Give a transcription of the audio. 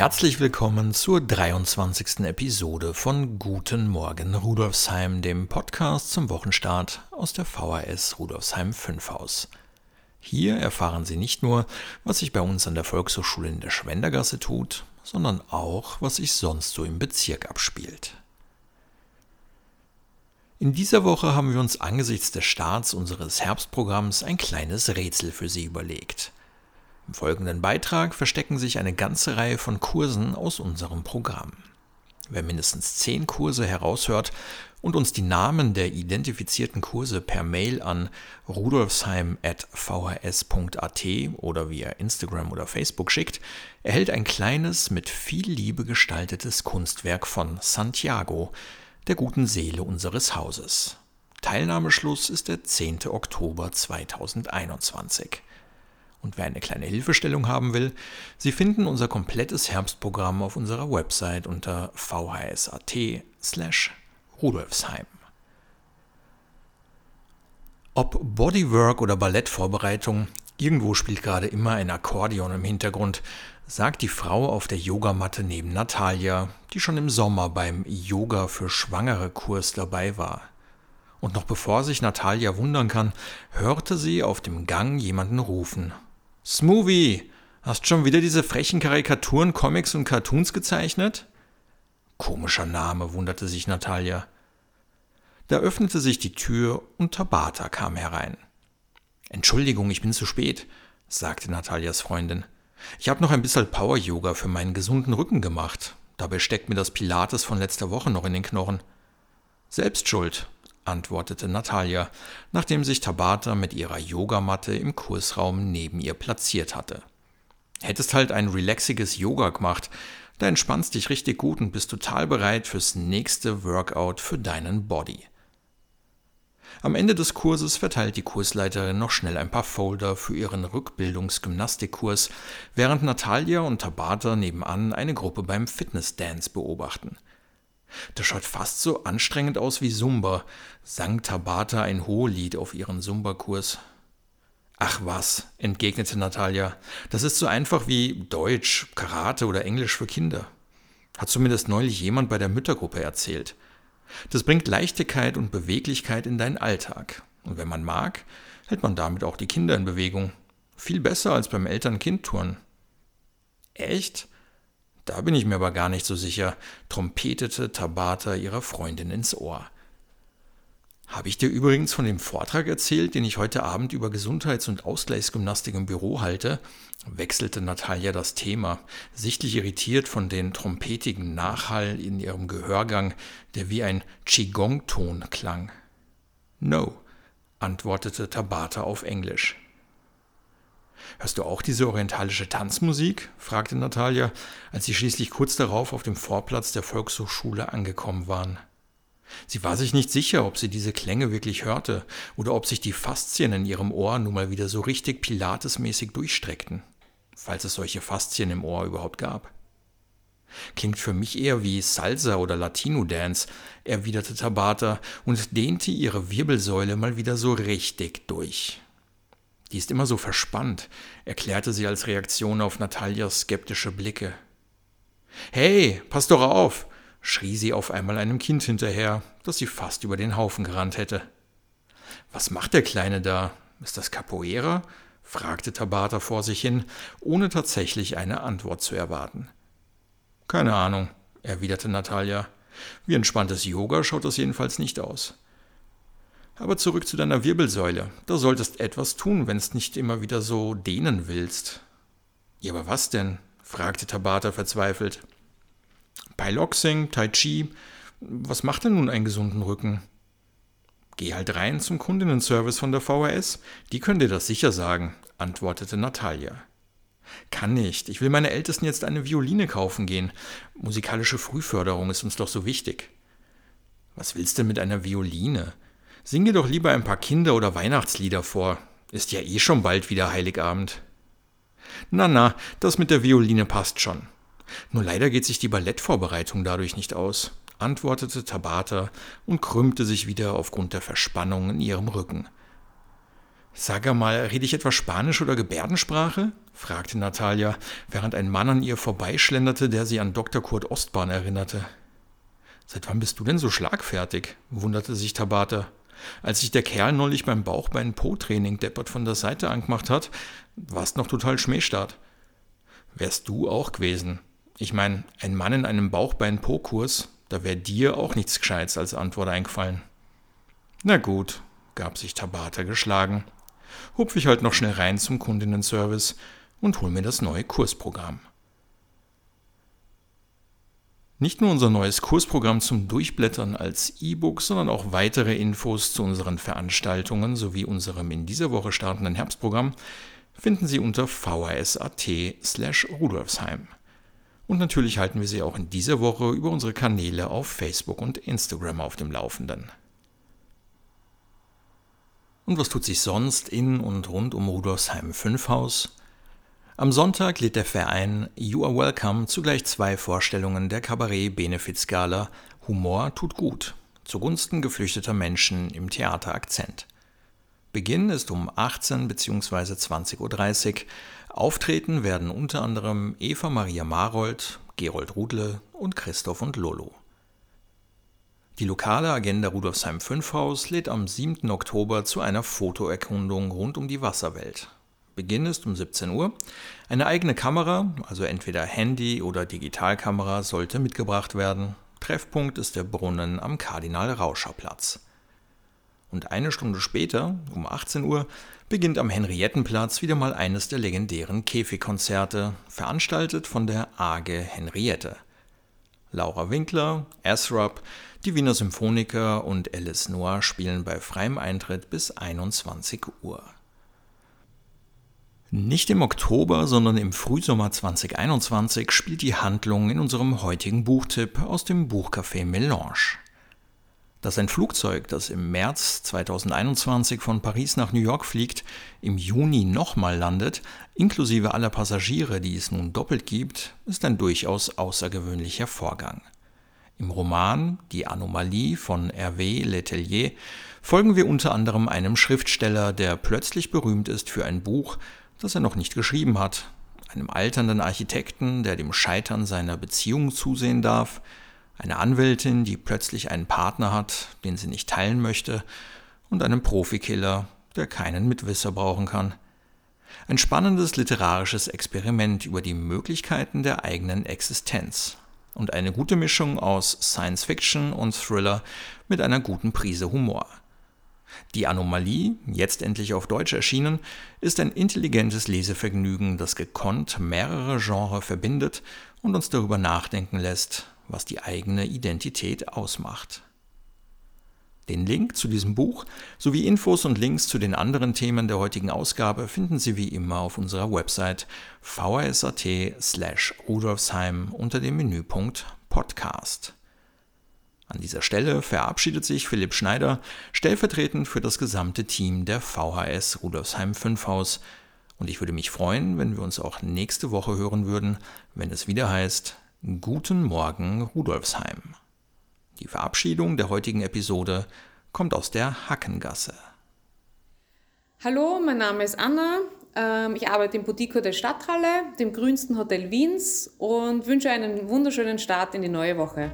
Herzlich willkommen zur 23. Episode von Guten Morgen Rudolfsheim, dem Podcast zum Wochenstart aus der VHS Rudolfsheim 5 Haus. Hier erfahren Sie nicht nur, was sich bei uns an der Volkshochschule in der Schwendergasse tut, sondern auch, was sich sonst so im Bezirk abspielt. In dieser Woche haben wir uns angesichts des Starts unseres Herbstprogramms ein kleines Rätsel für Sie überlegt – im folgenden Beitrag verstecken sich eine ganze Reihe von Kursen aus unserem Programm. Wer mindestens zehn Kurse heraushört und uns die Namen der identifizierten Kurse per Mail an rudolfsheim.vhs.at oder via Instagram oder Facebook schickt, erhält ein kleines, mit viel Liebe gestaltetes Kunstwerk von Santiago, der guten Seele unseres Hauses. Teilnahmeschluss ist der 10. Oktober 2021. Und wer eine kleine Hilfestellung haben will, Sie finden unser komplettes Herbstprogramm auf unserer Website unter vhs.at slash rudolfsheim. Ob Bodywork oder Ballettvorbereitung, irgendwo spielt gerade immer ein Akkordeon im Hintergrund, sagt die Frau auf der Yogamatte neben Natalia, die schon im Sommer beim Yoga für Schwangere Kurs dabei war. Und noch bevor sich Natalia wundern kann, hörte sie auf dem Gang jemanden rufen Smoothie, hast schon wieder diese frechen Karikaturen, Comics und Cartoons gezeichnet? Komischer Name, wunderte sich Natalia. Da öffnete sich die Tür und Tabata kam herein. Entschuldigung, ich bin zu spät, sagte Natalias Freundin. Ich habe noch ein bisschen Power-Yoga für meinen gesunden Rücken gemacht. Dabei steckt mir das Pilates von letzter Woche noch in den Knochen. Selbst schuld, antwortete Natalia, nachdem sich Tabata mit ihrer Yogamatte im Kursraum neben ihr platziert hatte. Hättest halt ein relaxiges Yoga gemacht, da entspannst dich richtig gut und bist total bereit fürs nächste Workout für deinen Body. Am Ende des Kurses verteilt die Kursleiterin noch schnell ein paar Folder für ihren Rückbildungsgymnastikkurs, während Natalia und Tabata nebenan eine Gruppe beim Fitness-Dance beobachten – das schaut fast so anstrengend aus wie Sumba, sang Tabata ein Hohelied auf ihren Sumba-Kurs. Ach was, entgegnete Natalia, das ist so einfach wie Deutsch, Karate oder Englisch für Kinder. Hat zumindest neulich jemand bei der Müttergruppe erzählt. Das bringt Leichtigkeit und Beweglichkeit in deinen Alltag. Und wenn man mag, hält man damit auch die Kinder in Bewegung. Viel besser als beim Eltern-Kind-Turnen. Echt? Da bin ich mir aber gar nicht so sicher, trompetete Tabata ihrer Freundin ins Ohr. Habe ich dir übrigens von dem Vortrag erzählt, den ich heute Abend über Gesundheits- und Ausgleichsgymnastik im Büro halte? wechselte Natalia das Thema, sichtlich irritiert von den trompetigen Nachhall in ihrem Gehörgang, der wie ein Qigong-Ton klang. No, antwortete Tabata auf Englisch. Hörst du auch diese orientalische Tanzmusik? fragte Natalia, als sie schließlich kurz darauf auf dem Vorplatz der Volkshochschule angekommen waren. Sie war sich nicht sicher, ob sie diese Klänge wirklich hörte oder ob sich die Faszien in ihrem Ohr nun mal wieder so richtig pilatesmäßig durchstreckten, falls es solche Faszien im Ohr überhaupt gab. Klingt für mich eher wie Salsa oder Latino-Dance, erwiderte Tabata und dehnte ihre Wirbelsäule mal wieder so richtig durch. Die ist immer so verspannt, erklärte sie als Reaktion auf Natalias skeptische Blicke. Hey, pass doch auf! schrie sie auf einmal einem Kind hinterher, das sie fast über den Haufen gerannt hätte. Was macht der Kleine da? Ist das Capoeira? fragte Tabata vor sich hin, ohne tatsächlich eine Antwort zu erwarten. Keine Ahnung, erwiderte Natalia. Wie entspanntes Yoga schaut das jedenfalls nicht aus. Aber zurück zu deiner Wirbelsäule. Da solltest etwas tun, wenn es nicht immer wieder so dehnen willst. Ja, aber was denn? fragte Tabata verzweifelt. Piloxing, Tai Chi, was macht denn nun einen gesunden Rücken? Geh halt rein zum Kundinnenservice von der VHS, die können dir das sicher sagen, antwortete Natalia. Kann nicht, ich will meine Ältesten jetzt eine Violine kaufen gehen. Musikalische Frühförderung ist uns doch so wichtig. Was willst du mit einer Violine? Sing dir doch lieber ein paar Kinder- oder Weihnachtslieder vor. Ist ja eh schon bald wieder Heiligabend. Na, na, das mit der Violine passt schon. Nur leider geht sich die Ballettvorbereitung dadurch nicht aus, antwortete Tabata und krümmte sich wieder aufgrund der Verspannung in ihrem Rücken. Sag mal, rede ich etwa Spanisch oder Gebärdensprache? fragte Natalia, während ein Mann an ihr vorbeischlenderte, der sie an Dr. Kurt Ostbahn erinnerte. Seit wann bist du denn so schlagfertig? wunderte sich Tabata. Als sich der Kerl neulich beim Bauchbein-Po-Training deppert von der Seite angemacht hat, warst noch total Schmähstart. Wärst du auch gewesen. Ich meine, ein Mann in einem Bauchbein-Po-Kurs, da wäre dir auch nichts Gescheites als Antwort eingefallen. Na gut, gab sich Tabata geschlagen. Hupf ich halt noch schnell rein zum Kundinnenservice und hol mir das neue Kursprogramm. Nicht nur unser neues Kursprogramm zum Durchblättern als E-Book, sondern auch weitere Infos zu unseren Veranstaltungen sowie unserem in dieser Woche startenden Herbstprogramm finden Sie unter vhs.at slash rudolfsheim. Und natürlich halten wir Sie auch in dieser Woche über unsere Kanäle auf Facebook und Instagram auf dem Laufenden. Und was tut sich sonst in und rund um Rudolfsheim 5 Haus? Am Sonntag lädt der Verein You Are Welcome zugleich zwei Vorstellungen der Kabarett-Benefizgala Humor tut gut zugunsten geflüchteter Menschen im Theater Akzent. Beginn ist um 18 bzw. 20.30 Uhr. Auftreten werden unter anderem Eva Maria Marold, Gerold Rudle und Christoph und Lolo. Die lokale Agenda Rudolfsheim 5 Haus lädt am 7. Oktober zu einer Fotoerkundung rund um die Wasserwelt. Beginn ist um 17 Uhr. Eine eigene Kamera, also entweder Handy oder Digitalkamera, sollte mitgebracht werden. Treffpunkt ist der Brunnen am Kardinal-Rauscher-Platz. Und eine Stunde später, um 18 Uhr, beginnt am Henriettenplatz wieder mal eines der legendären Käfigkonzerte, veranstaltet von der AGE Henriette. Laura Winkler, Asrap, die Wiener Symphoniker und Alice Noah spielen bei freiem Eintritt bis 21 Uhr. Nicht im Oktober, sondern im Frühsommer 2021 spielt die Handlung in unserem heutigen Buchtipp aus dem Buchcafé Melange. Dass ein Flugzeug, das im März 2021 von Paris nach New York fliegt, im Juni nochmal landet, inklusive aller Passagiere, die es nun doppelt gibt, ist ein durchaus außergewöhnlicher Vorgang. Im Roman Die Anomalie von Hervé Letellier folgen wir unter anderem einem Schriftsteller, der plötzlich berühmt ist für ein Buch, das er noch nicht geschrieben hat, einem alternden Architekten, der dem Scheitern seiner Beziehung zusehen darf, eine Anwältin, die plötzlich einen Partner hat, den sie nicht teilen möchte, und einem Profikiller, der keinen Mitwisser brauchen kann. Ein spannendes literarisches Experiment über die Möglichkeiten der eigenen Existenz und eine gute Mischung aus Science Fiction und Thriller mit einer guten Prise Humor. Die Anomalie, jetzt endlich auf Deutsch erschienen, ist ein intelligentes Lesevergnügen, das gekonnt mehrere Genres verbindet und uns darüber nachdenken lässt, was die eigene Identität ausmacht. Den Link zu diesem Buch sowie Infos und Links zu den anderen Themen der heutigen Ausgabe finden Sie wie immer auf unserer Website vrsat slash rudolfsheim unter dem Menüpunkt Podcast. An dieser Stelle verabschiedet sich Philipp Schneider stellvertretend für das gesamte Team der VHS Rudolfsheim 5 Haus und ich würde mich freuen, wenn wir uns auch nächste Woche hören würden, wenn es wieder heißt Guten Morgen Rudolfsheim. Die Verabschiedung der heutigen Episode kommt aus der Hackengasse. Hallo, mein Name ist Anna. Ähm, ich arbeite im Boutique der Stadthalle, dem grünsten Hotel Wiens und wünsche einen wunderschönen Start in die neue Woche.